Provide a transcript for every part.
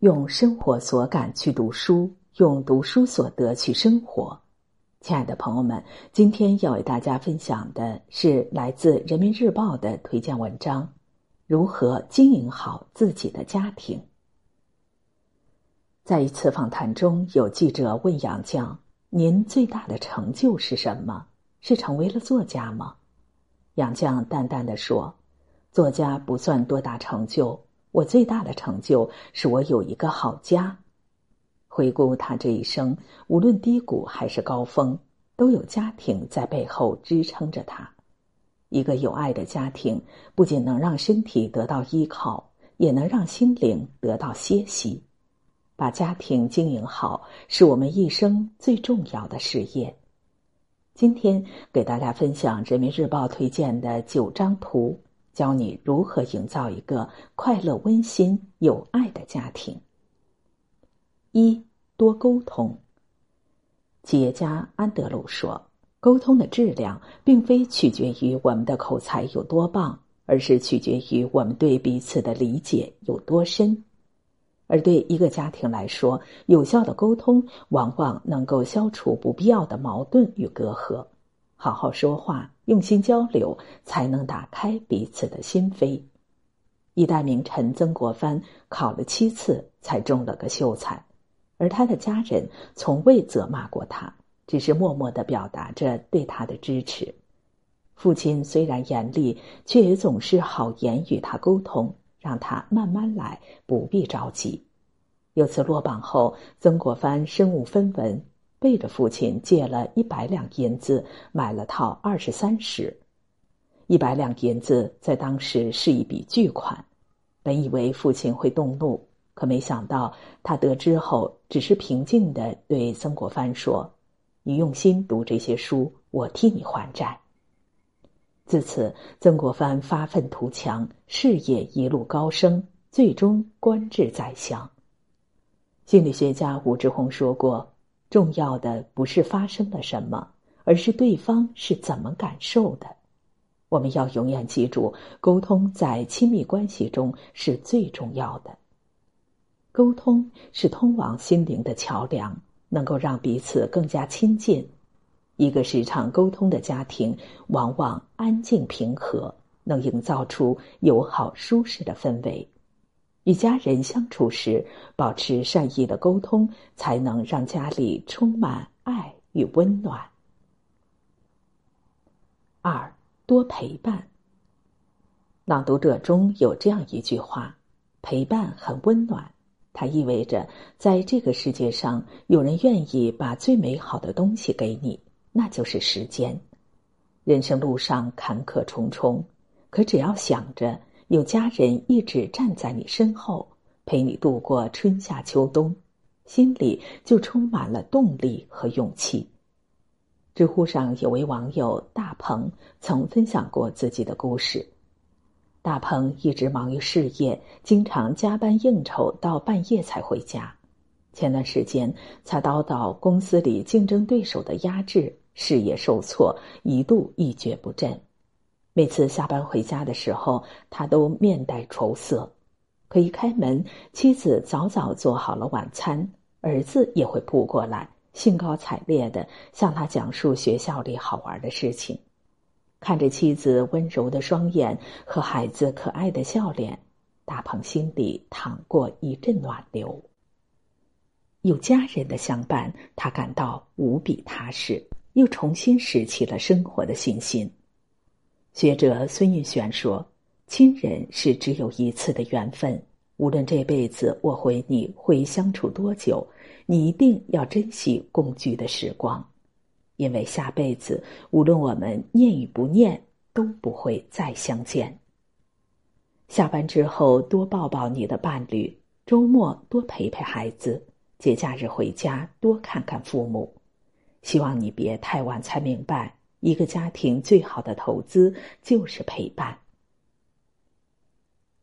用生活所感去读书，用读书所得去生活。亲爱的朋友们，今天要为大家分享的是来自《人民日报》的推荐文章：如何经营好自己的家庭。在一次访谈中，有记者问杨绛：“您最大的成就是什么？是成为了作家吗？”杨绛淡淡的说：“作家不算多大成就，我最大的成就是我有一个好家。”回顾他这一生，无论低谷还是高峰，都有家庭在背后支撑着他。一个有爱的家庭，不仅能让身体得到依靠，也能让心灵得到歇息。把家庭经营好，是我们一生最重要的事业。今天给大家分享《人民日报》推荐的九张图，教你如何营造一个快乐、温馨、有爱的家庭。一多沟通。企业家安德鲁说：“沟通的质量并非取决于我们的口才有多棒，而是取决于我们对彼此的理解有多深。”而对一个家庭来说，有效的沟通往往能够消除不必要的矛盾与隔阂。好好说话，用心交流，才能打开彼此的心扉。一代名臣曾国藩考了七次才中了个秀才，而他的家人从未责骂过他，只是默默的表达着对他的支持。父亲虽然严厉，却也总是好言与他沟通。让他慢慢来，不必着急。有次落榜后，曾国藩身无分文，背着父亲借了一百两银子，买了套二十三石。一百两银子在当时是一笔巨款，本以为父亲会动怒，可没想到他得知后，只是平静的对曾国藩说：“你用心读这些书，我替你还债。”自此，曾国藩发愤图强，事业一路高升，最终官至宰相。心理学家武志红说过：“重要的不是发生了什么，而是对方是怎么感受的。”我们要永远记住，沟通在亲密关系中是最重要的。沟通是通往心灵的桥梁，能够让彼此更加亲近。一个时常沟通的家庭，往往安静平和，能营造出友好舒适的氛围。与家人相处时，保持善意的沟通，才能让家里充满爱与温暖。二多陪伴。朗读者中有这样一句话：“陪伴很温暖。”它意味着，在这个世界上，有人愿意把最美好的东西给你。那就是时间。人生路上坎坷重重，可只要想着有家人一直站在你身后，陪你度过春夏秋冬，心里就充满了动力和勇气。知乎上有位网友大鹏曾分享过自己的故事。大鹏一直忙于事业，经常加班应酬到半夜才回家。前段时间，才遭到公司里竞争对手的压制，事业受挫，一度一蹶不振。每次下班回家的时候，他都面带愁色。可一开门，妻子早早做好了晚餐，儿子也会扑过来，兴高采烈的向他讲述学校里好玩的事情。看着妻子温柔的双眼和孩子可爱的笑脸，大鹏心里淌过一阵暖流。有家人的相伴，他感到无比踏实，又重新拾起了生活的信心。学者孙运璇说：“亲人是只有一次的缘分，无论这辈子我和你会相处多久，你一定要珍惜共聚的时光，因为下辈子无论我们念与不念，都不会再相见。下班之后多抱抱你的伴侣，周末多陪陪孩子。”节假日回家多看看父母，希望你别太晚才明白，一个家庭最好的投资就是陪伴。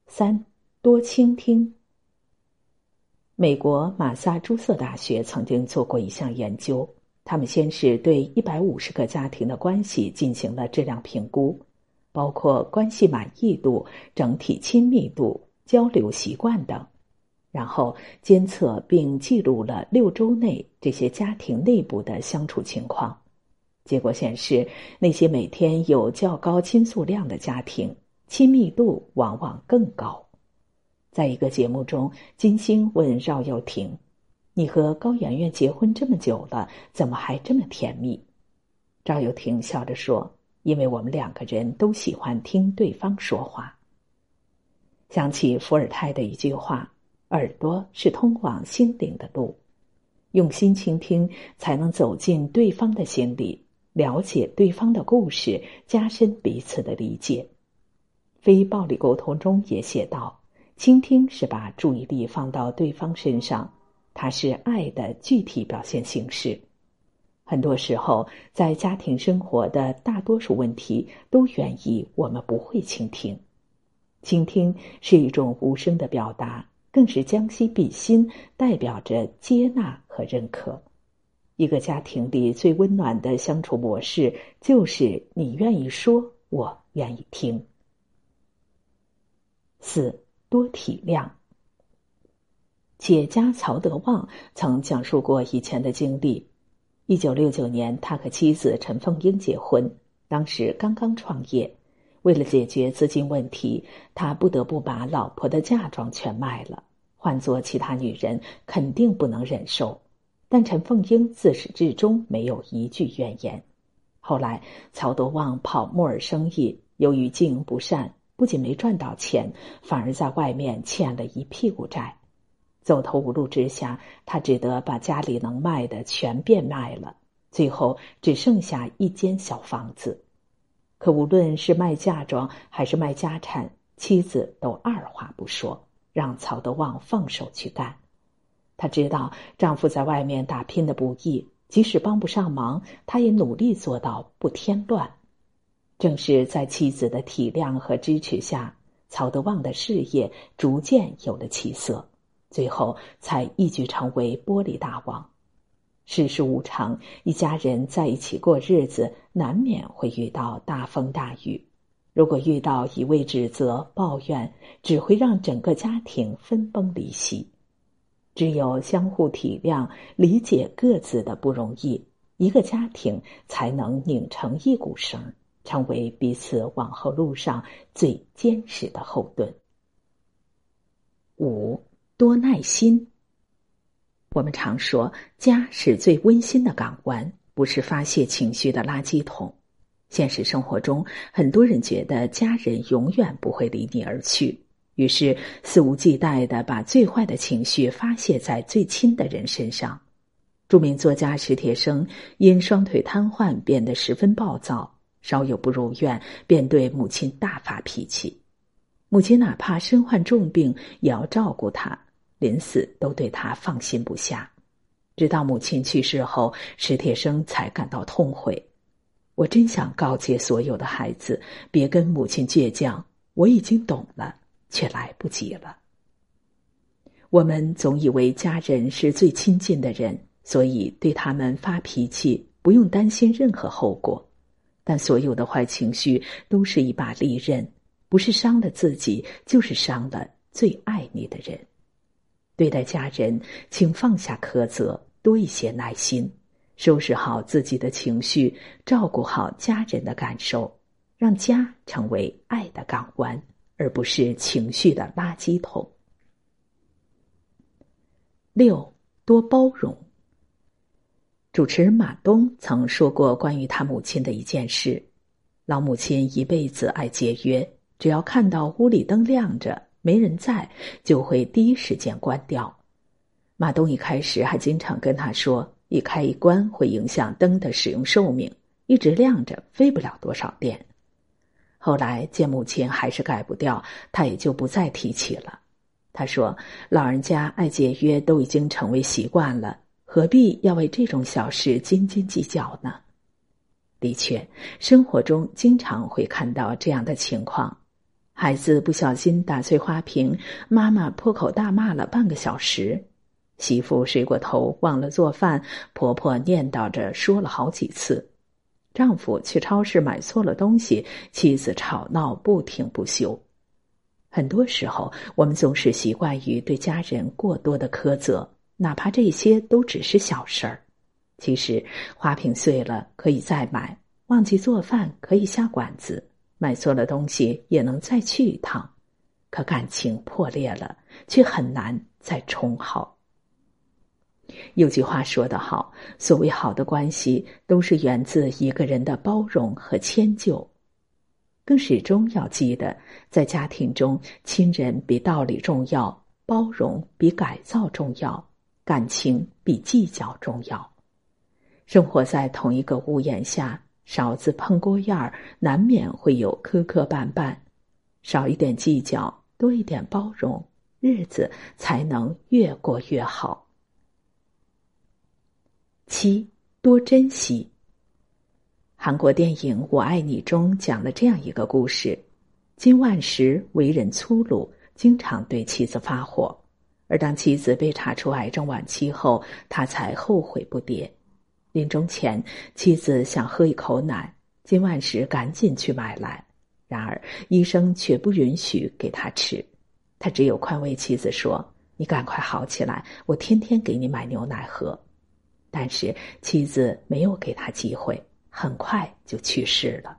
三多倾听。美国马萨诸塞大学曾经做过一项研究，他们先是对一百五十个家庭的关系进行了质量评估，包括关系满意度、整体亲密度、交流习惯等。然后监测并记录了六周内这些家庭内部的相处情况。结果显示，那些每天有较高倾诉量的家庭，亲密度往往更高。在一个节目中，金星问赵又廷：“你和高圆圆结婚这么久了，怎么还这么甜蜜？”赵又廷笑着说：“因为我们两个人都喜欢听对方说话。”想起伏尔泰的一句话：“耳朵是通往心灵的路，用心倾听，才能走进对方的心里。”了解对方的故事，加深彼此的理解。非暴力沟通中也写道：“倾听是把注意力放到对方身上，它是爱的具体表现形式。”很多时候，在家庭生活的大多数问题都源于我们不会倾听。倾听是一种无声的表达，更是将心比心，代表着接纳和认可。一个家庭里最温暖的相处模式，就是你愿意说，我愿意听。四多体谅。企业家曹德旺曾讲述过以前的经历：一九六九年，他和妻子陈凤英结婚，当时刚刚创业，为了解决资金问题，他不得不把老婆的嫁妆全卖了。换做其他女人，肯定不能忍受。但陈凤英自始至终没有一句怨言。后来，曹德旺跑木耳生意，由于经营不善，不仅没赚到钱，反而在外面欠了一屁股债。走投无路之下，他只得把家里能卖的全变卖了，最后只剩下一间小房子。可无论是卖嫁妆还是卖家产，妻子都二话不说，让曹德旺放手去干。她知道丈夫在外面打拼的不易，即使帮不上忙，她也努力做到不添乱。正是在妻子的体谅和支持下，曹德旺的事业逐渐有了起色，最后才一举成为玻璃大王。世事无常，一家人在一起过日子，难免会遇到大风大雨。如果遇到一味指责、抱怨，只会让整个家庭分崩离析。只有相互体谅、理解各自的不容易，一个家庭才能拧成一股绳，成为彼此往后路上最坚实的后盾。五多耐心。我们常说，家是最温馨的港湾，不是发泄情绪的垃圾桶。现实生活中，很多人觉得家人永远不会离你而去。于是肆无忌惮的把最坏的情绪发泄在最亲的人身上。著名作家史铁生因双腿瘫痪变得十分暴躁，稍有不如愿便对母亲大发脾气。母亲哪怕身患重病也要照顾他，临死都对他放心不下。直到母亲去世后，史铁生才感到痛悔。我真想告诫所有的孩子，别跟母亲倔强。我已经懂了。却来不及了。我们总以为家人是最亲近的人，所以对他们发脾气不用担心任何后果。但所有的坏情绪都是一把利刃，不是伤了自己，就是伤了最爱你的人。对待家人，请放下苛责，多一些耐心，收拾好自己的情绪，照顾好家人的感受，让家成为爱的港湾。而不是情绪的垃圾桶。六多包容。主持人马东曾说过关于他母亲的一件事：老母亲一辈子爱节约，只要看到屋里灯亮着没人在，就会第一时间关掉。马东一开始还经常跟他说，一开一关会影响灯的使用寿命，一直亮着费不了多少电。后来见母亲还是改不掉，他也就不再提起了。他说：“老人家爱节约都已经成为习惯了，何必要为这种小事斤斤计较呢？”的确，生活中经常会看到这样的情况：孩子不小心打碎花瓶，妈妈破口大骂了半个小时；媳妇睡过头忘了做饭，婆婆念叨着说了好几次。丈夫去超市买错了东西，妻子吵闹不停不休。很多时候，我们总是习惯于对家人过多的苛责，哪怕这些都只是小事儿。其实，花瓶碎了可以再买，忘记做饭可以下馆子，买错了东西也能再去一趟。可感情破裂了，却很难再重好。有句话说得好：“所谓好的关系，都是源自一个人的包容和迁就。”更始终要记得，在家庭中，亲人比道理重要，包容比改造重要，感情比计较重要。生活在同一个屋檐下，勺子碰锅沿儿，难免会有磕磕绊绊。少一点计较，多一点包容，日子才能越过越好。七，多珍惜。韩国电影《我爱你》中讲了这样一个故事：金万石为人粗鲁，经常对妻子发火，而当妻子被查出癌症晚期后，他才后悔不迭。临终前，妻子想喝一口奶，金万石赶紧去买来，然而医生却不允许给他吃，他只有宽慰妻子说：“你赶快好起来，我天天给你买牛奶喝。”但是妻子没有给他机会。很快就去世了，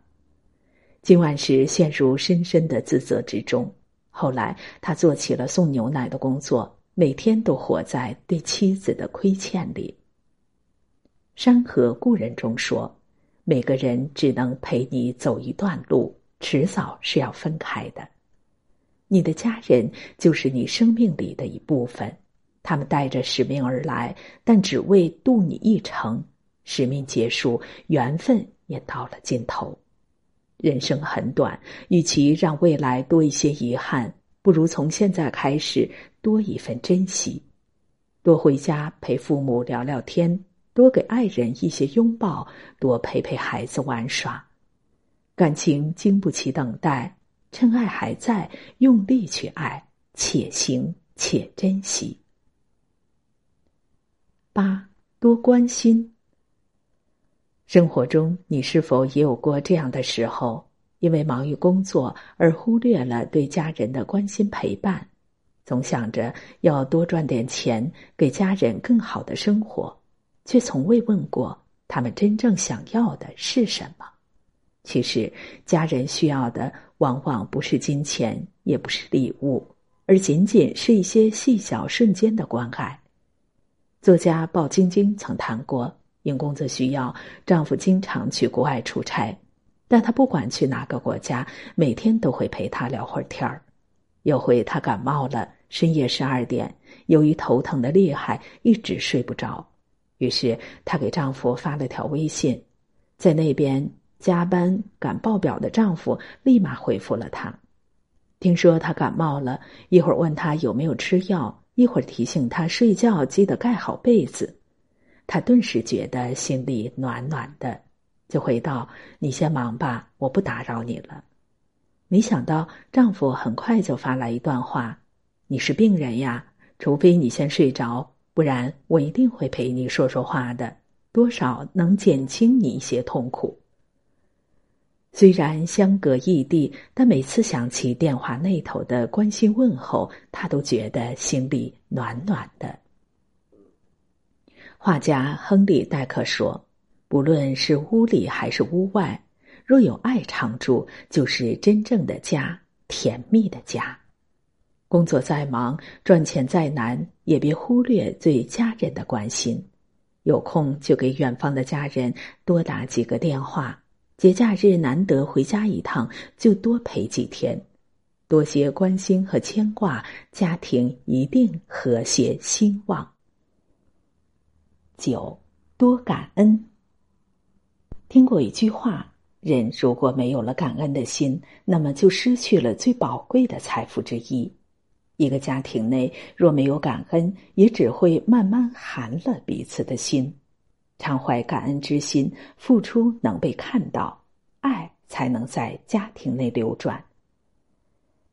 金万石陷入深深的自责之中。后来，他做起了送牛奶的工作，每天都活在对妻子的亏欠里。《山河故人》中说：“每个人只能陪你走一段路，迟早是要分开的。你的家人就是你生命里的一部分，他们带着使命而来，但只为渡你一程。”使命结束，缘分也到了尽头。人生很短，与其让未来多一些遗憾，不如从现在开始多一份珍惜。多回家陪父母聊聊天，多给爱人一些拥抱，多陪陪孩子玩耍。感情经不起等待，趁爱还在，用力去爱，且行且珍惜。八多关心。生活中，你是否也有过这样的时候？因为忙于工作而忽略了对家人的关心陪伴，总想着要多赚点钱给家人更好的生活，却从未问过他们真正想要的是什么。其实，家人需要的往往不是金钱，也不是礼物，而仅仅是一些细小瞬间的关爱。作家鲍晶晶曾谈过。因工作需要，丈夫经常去国外出差，但她不管去哪个国家，每天都会陪他聊会儿天儿。有回她感冒了，深夜十二点，由于头疼的厉害，一直睡不着。于是她给丈夫发了条微信，在那边加班赶报表的丈夫立马回复了她。听说她感冒了，一会儿问她有没有吃药，一会儿提醒她睡觉记得盖好被子。她顿时觉得心里暖暖的，就回道：“你先忙吧，我不打扰你了。”没想到丈夫很快就发来一段话：“你是病人呀，除非你先睡着，不然我一定会陪你说说话的，多少能减轻你一些痛苦。”虽然相隔异地，但每次想起电话那头的关心问候，他都觉得心里暖暖的。画家亨利·戴克说：“不论是屋里还是屋外，若有爱常驻，就是真正的家，甜蜜的家。工作再忙，赚钱再难，也别忽略对家人的关心。有空就给远方的家人多打几个电话，节假日难得回家一趟，就多陪几天，多些关心和牵挂，家庭一定和谐兴旺。”九多感恩。听过一句话：人如果没有了感恩的心，那么就失去了最宝贵的财富之一。一个家庭内若没有感恩，也只会慢慢寒了彼此的心。常怀感恩之心，付出能被看到，爱才能在家庭内流转。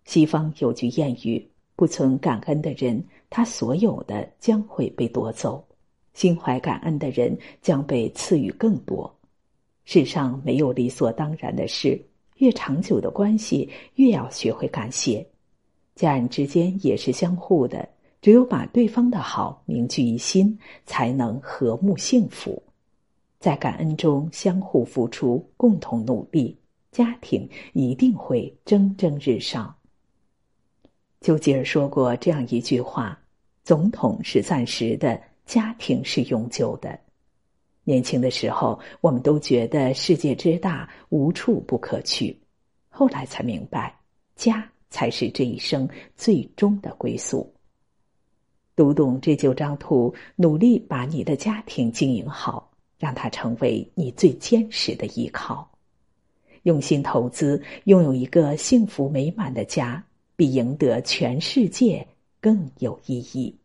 西方有句谚语：不存感恩的人，他所有的将会被夺走。心怀感恩的人将被赐予更多。世上没有理所当然的事，越长久的关系越要学会感谢。家人之间也是相互的，只有把对方的好铭记于心，才能和睦幸福。在感恩中相互付出，共同努力，家庭一定会蒸蒸日上。丘吉尔说过这样一句话：“总统是暂时的，家庭是永久的。”年轻的时候，我们都觉得世界之大，无处不可去。后来才明白，家才是这一生最终的归宿。读懂这九张图，努力把你的家庭经营好，让它成为你最坚实的依靠。用心投资，拥有一个幸福美满的家，比赢得全世界更有意义。